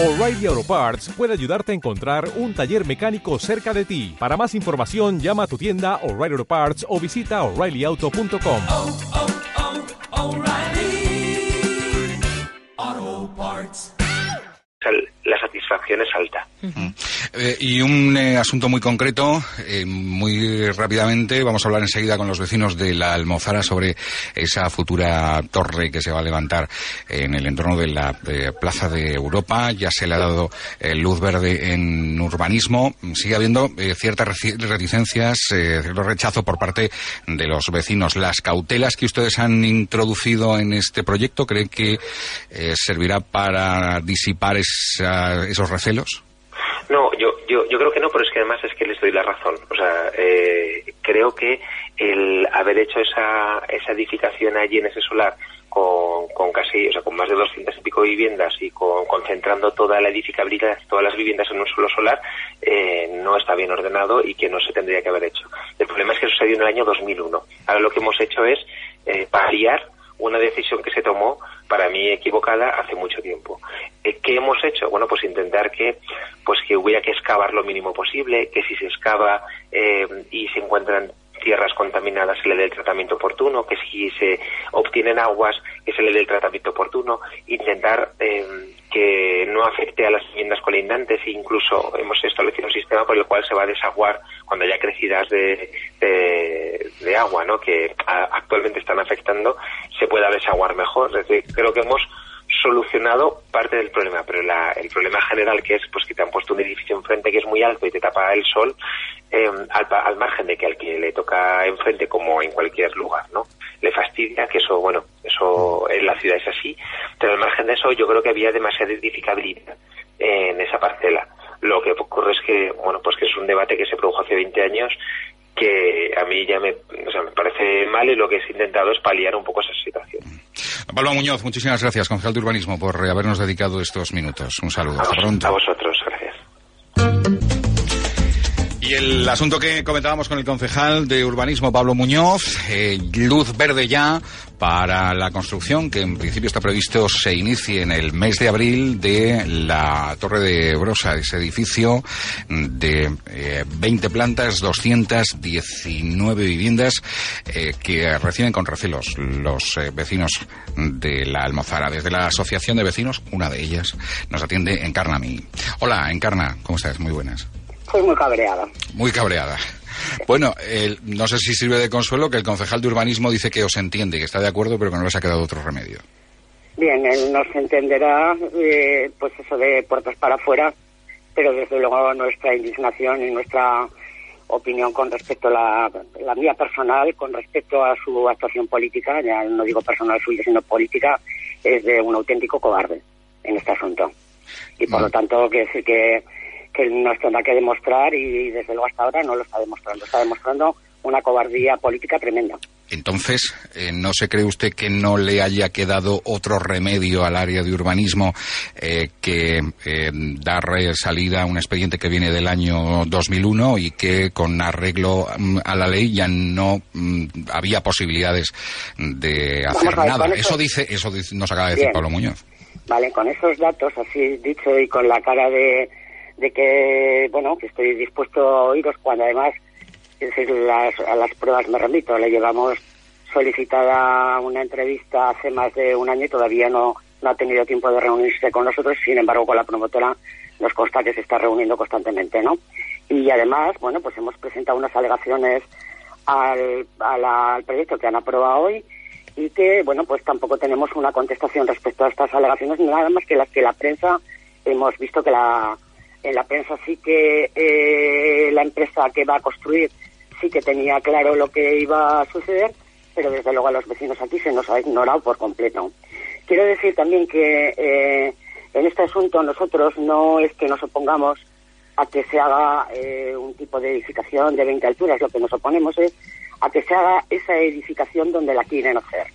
O'Reilly Auto Parts puede ayudarte a encontrar un taller mecánico cerca de ti. Para más información, llama a tu tienda O'Reilly Auto Parts o visita oreillyauto.com. oh, oh, O'Reilly Auto Parts. la satisfacción es alta. Eh, y un eh, asunto muy concreto, eh, muy rápidamente, vamos a hablar enseguida con los vecinos de la Almozara sobre esa futura torre que se va a levantar en el entorno de la Plaza de Europa. Ya se le ha dado luz verde en urbanismo. Sigue habiendo ciertas reticencias, cierto rechazo por parte de los vecinos. Las cautelas que ustedes han introducido en este proyecto, ¿creen que servirá para disipar esa- esos recelos? Yo, yo creo que no, pero es que además es que les doy la razón. O sea, eh, creo que el haber hecho esa, esa edificación allí en ese solar con, con casi, o sea, con más de 200 y pico viviendas y con, concentrando toda la edificabilidad, todas las viviendas en un solo solar, eh, no está bien ordenado y que no se tendría que haber hecho. El problema es que sucedió en el año 2001. Ahora lo que hemos hecho es eh, paliar una decisión que se tomó para mí equivocada hace mucho tiempo. ¿Qué hemos hecho? Bueno, pues intentar que pues que hubiera que excavar lo mínimo posible, que si se excava eh, y se encuentran tierras contaminadas se le dé el tratamiento oportuno, que si se obtienen aguas que se le dé el tratamiento oportuno, intentar eh, que no afecte a las viviendas colindantes e incluso hemos establecido un sistema por el cual se va a desaguar cuando haya crecidas de, de, agua, ¿no? que actualmente están afectando, se pueda desaguar mejor. Es creo que hemos solucionado parte del problema, pero la- el problema general que es pues que te han puesto un edificio enfrente que es muy alto y te tapa el sol, eh, al, al margen de que al que le toca enfrente como en cualquier lugar, ¿no? Le fastidia, que eso, bueno, eso en la ciudad es así, pero al margen de eso yo creo que había demasiada edificabilidad en esa parcela. Lo que ocurre es que, bueno, pues que es un debate que se produjo hace 20 años que a mí ya me, o sea, me parece mal y lo que ha intentado es paliar un poco esa situación. Pablo Muñoz, muchísimas gracias, concejal de urbanismo, por habernos dedicado estos minutos. Un saludo. A, Hasta pronto. a vosotros, gracias. Y el asunto que comentábamos con el concejal de urbanismo, Pablo Muñoz, eh, luz verde ya para la construcción, que en principio está previsto se inicie en el mes de abril de la Torre de Brosa, ese edificio de eh, 20 plantas, 219 viviendas eh, que reciben con recelos los eh, vecinos de la Almozara. Desde la Asociación de Vecinos, una de ellas, nos atiende Encarna a mí. Hola, Encarna, ¿cómo estás? Muy buenas. Estoy muy cabreada. Muy cabreada. Bueno, el- no sé si sirve de consuelo que el concejal de urbanismo dice que os entiende, que está de acuerdo, pero que no les ha quedado otro remedio. Bien, él nos entenderá, eh, pues eso de puertas para afuera, pero desde luego nuestra indignación y nuestra opinión con respecto a la, la mía personal, con respecto a su actuación política, ya no digo personal suya, sino política, es de un auténtico cobarde en este asunto. Y por Vale. lo tanto, que sí que, que nos tendrá que demostrar y desde luego hasta ahora no lo está demostrando. Está demostrando una cobardía política tremenda. Entonces, eh, ¿no se cree usted que no le haya quedado otro remedio al área de urbanismo eh, que eh, dar salida a un expediente que viene del año 2001 y que con arreglo mm, a la ley ya no mm, había posibilidades de hacer ver, nada? eso- dice, eso dice- nos acaba de decir Bien. Pablo Muñoz. Vale, con esos datos así dicho y con la cara de, de que, bueno, que estoy dispuesto a oíros cuando además es las, a las pruebas me remito. Le llevamos solicitada una entrevista hace más de un año y todavía no, no ha tenido tiempo de reunirse con nosotros. Sin embargo, con la promotora nos consta que se está reuniendo constantemente, ¿no? Y además, bueno, pues hemos presentado unas alegaciones al, al proyecto que han aprobado hoy y que, bueno, pues tampoco tenemos una contestación respecto a estas alegaciones, nada más que las que la prensa hemos visto que la en la prensa sí que eh, la empresa que va a construir sí que tenía claro lo que iba a suceder, pero desde luego a los vecinos aquí se nos ha ignorado por completo. Quiero decir también que eh, en este asunto nosotros no es que nos opongamos a que se haga eh, un tipo de edificación de 20 alturas, lo que nos oponemos es a que se haga esa edificación donde la quieren hacer.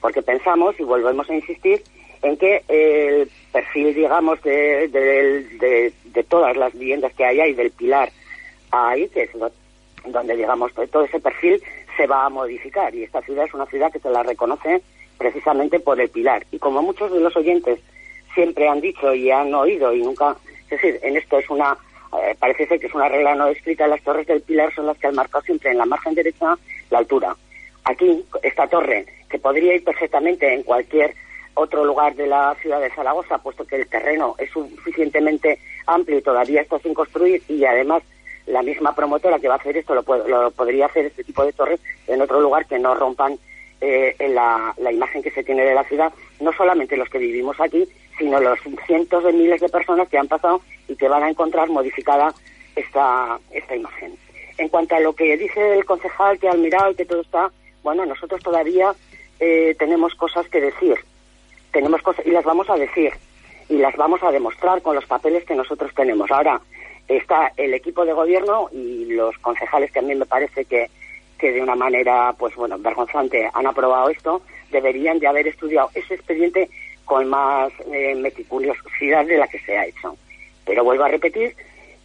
Porque pensamos, y volvemos a insistir, en que el perfil, digamos, de, de, de, todas las viviendas que hay ahí, del pilar ahí, que es donde, digamos, todo- todo ese perfil se va a modificar. Y esta ciudad es una ciudad que se la reconoce precisamente por el pilar. Y como muchos de los oyentes siempre han dicho y han oído y nunca, es decir, en esto es una, eh, parece ser que es una regla no escrita, las torres del Pilar son las que han marcado siempre en la margen derecha la altura. Aquí, esta torre, que podría ir perfectamente en cualquier otro lugar de la ciudad de Zaragoza, puesto que el terreno es suficientemente amplio y todavía está sin construir y además la misma promotora que va a hacer esto lo, lo podría hacer este tipo de torres en otro lugar que no rompan eh, en la, imagen que se tiene de la ciudad, no solamente los que vivimos aquí, sino los cientos de miles de personas que han pasado y que van a encontrar modificada esta, esta imagen. En cuanto a lo que dice el concejal que y que todo está, bueno, nosotros todavía eh, tenemos cosas que decir, tenemos cosas y las vamos a decir y las vamos a demostrar con los papeles que nosotros tenemos. Ahora está el equipo de gobierno y los concejales que a mí me parece que que de una manera, pues bueno, vergonzante han aprobado esto, deberían de haber estudiado ese expediente con más eh, meticulosidad de la que se ha hecho. Pero vuelvo a repetir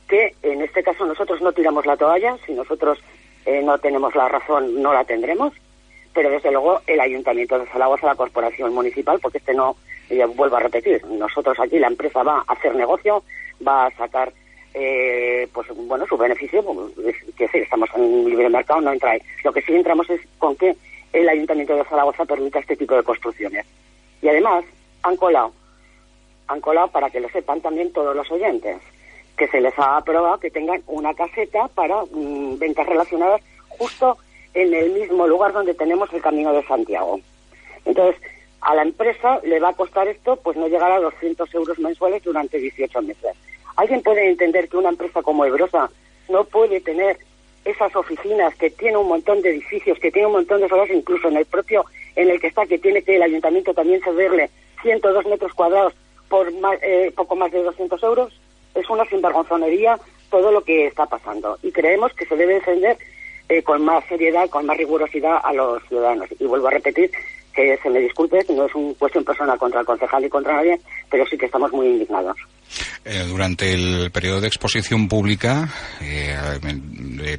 que en este caso nosotros no tiramos la toalla, si nosotros eh, no tenemos la razón no la tendremos, pero desde luego el Ayuntamiento de Zaragoza, la Corporación Municipal, porque este no, vuelvo a repetir, nosotros aquí la empresa va a hacer negocio, va a sacar eh, pues bueno, su beneficio, pues, que decir, estamos en un libre mercado, no entra ahí. Lo que sí entramos es con que el Ayuntamiento de Zaragoza permita este tipo de construcciones. Y además, han colado, han colado para que lo sepan también todos los oyentes, que se les ha aprobado que tengan una caseta para mm, ventas relacionadas justo en el mismo lugar donde tenemos el Camino de Santiago. Entonces, a la empresa le va a costar esto, pues no llegar a 200 euros mensuales durante 18 meses. ¿Alguien puede entender que una empresa como Ebrosa no puede tener esas oficinas que tiene un montón de edificios, que tiene un montón de salas, incluso en el propio en el que está, que tiene que el ayuntamiento también cederle 102 metros cuadrados por eh, poco más de 200 euros? Es una sinvergonzonería todo lo que está pasando y creemos que se debe defender eh, con más seriedad, con más rigurosidad a los ciudadanos. Y vuelvo a repetir que se me disculpe, que no es un cuestión personal contra el concejal y contra nadie, pero sí que estamos muy indignados. Eh, durante el periodo de exposición pública eh,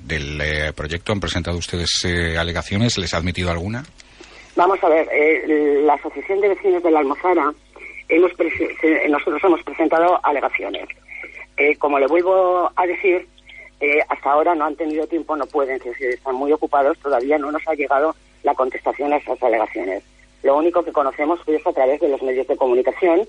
del eh, proyecto, ¿han presentado ustedes alegaciones? ¿Les ha admitido alguna? Vamos a ver, la Asociación de Vecinos de la Almozara, hemos nosotros hemos presentado alegaciones. como le vuelvo a decir, hasta ahora no han tenido tiempo, no pueden, si están muy ocupados, todavía no nos ha llegado la contestación a esas alegaciones. Lo único que conocemos es a través de los medios de comunicación,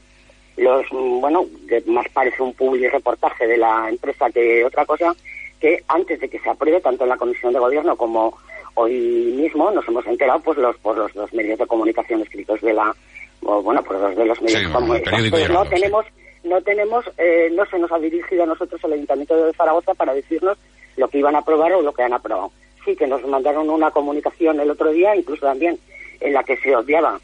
los, bueno, que más parece un public reportaje de la empresa que otra cosa, que antes de que se apruebe, tanto en la Comisión de Gobierno como hoy mismo, nos hemos enterado pues los por los dos medios de comunicación escritos de la, bueno, por los de los medios de comunicación. Pues no tenemos, no tenemos, eh, no se nos ha dirigido a nosotros el Ayuntamiento de Zaragoza para decirnos lo que iban a aprobar o lo que han aprobado. Sí que nos mandaron una comunicación el otro día, incluso también en la que se odiaba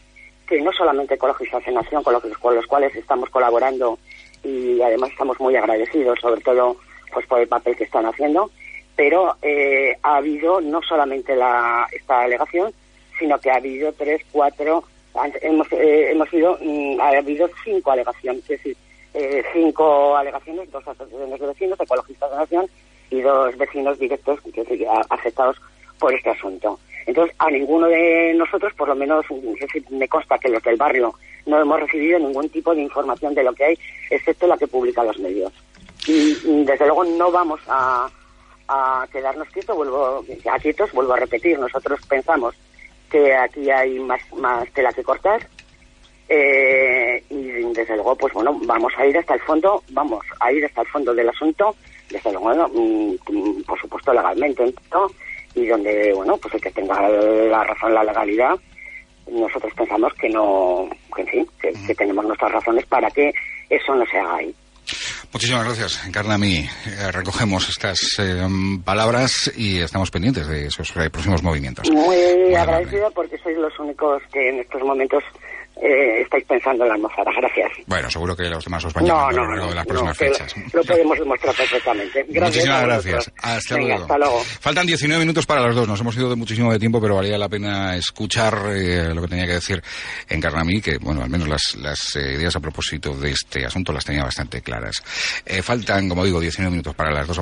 que no solamente Ecologistas Nación, con los, con los cuales estamos colaborando y además estamos muy agradecidos, sobre todo pues por el papel que están haciendo, pero eh, ha habido no solamente la, esta alegación, sino que ha habido tres, cuatro, hemos, eh, hemos ido, mm, ha habido cinco alegaciones, es decir, eh, cinco alegaciones, dos asociaciones de vecinos, ecologistas de nación y dos vecinos directos que, afectados por este asunto. Entonces, a ninguno de nosotros, por lo menos, me consta que los del barrio no hemos recibido ningún tipo de información de lo que hay, excepto la que publican los medios. Y, desde luego no vamos a, quedarnos quietos, vuelvo a quietos, vuelvo a repetir, nosotros pensamos que aquí hay más, más tela que cortar eh, y desde luego, pues bueno, vamos a ir hasta el fondo, vamos a ir hasta el fondo del asunto, desde luego, mm, por supuesto, legalmente, ¿no? y donde, bueno, pues el que tenga la razón, la legalidad, nosotros pensamos que no, que en fin, que, tenemos nuestras razones para que eso no se haga ahí. Muchísimas gracias, Encarna. A mí eh, recogemos estas eh, palabras y estamos pendientes de esos eh, próximos movimientos. Muy agradecida porque sois los únicos que en estos momentos eh, estáis pensando en la almozara. Gracias. Bueno, seguro que los demás os van a lo largo de las próximas fechas. Lo podemos demostrar perfectamente. Gracias Muchísimas gracias. Hasta, luego. Faltan 19 minutos para los dos. Nos hemos ido de muchísimo de tiempo, pero valía la pena escuchar eh, lo que tenía que decir en Carnamí, que, bueno, al menos las, las eh, ideas a propósito de este asunto las tenía bastante claras. faltan, como digo, 19 minutos para las dos.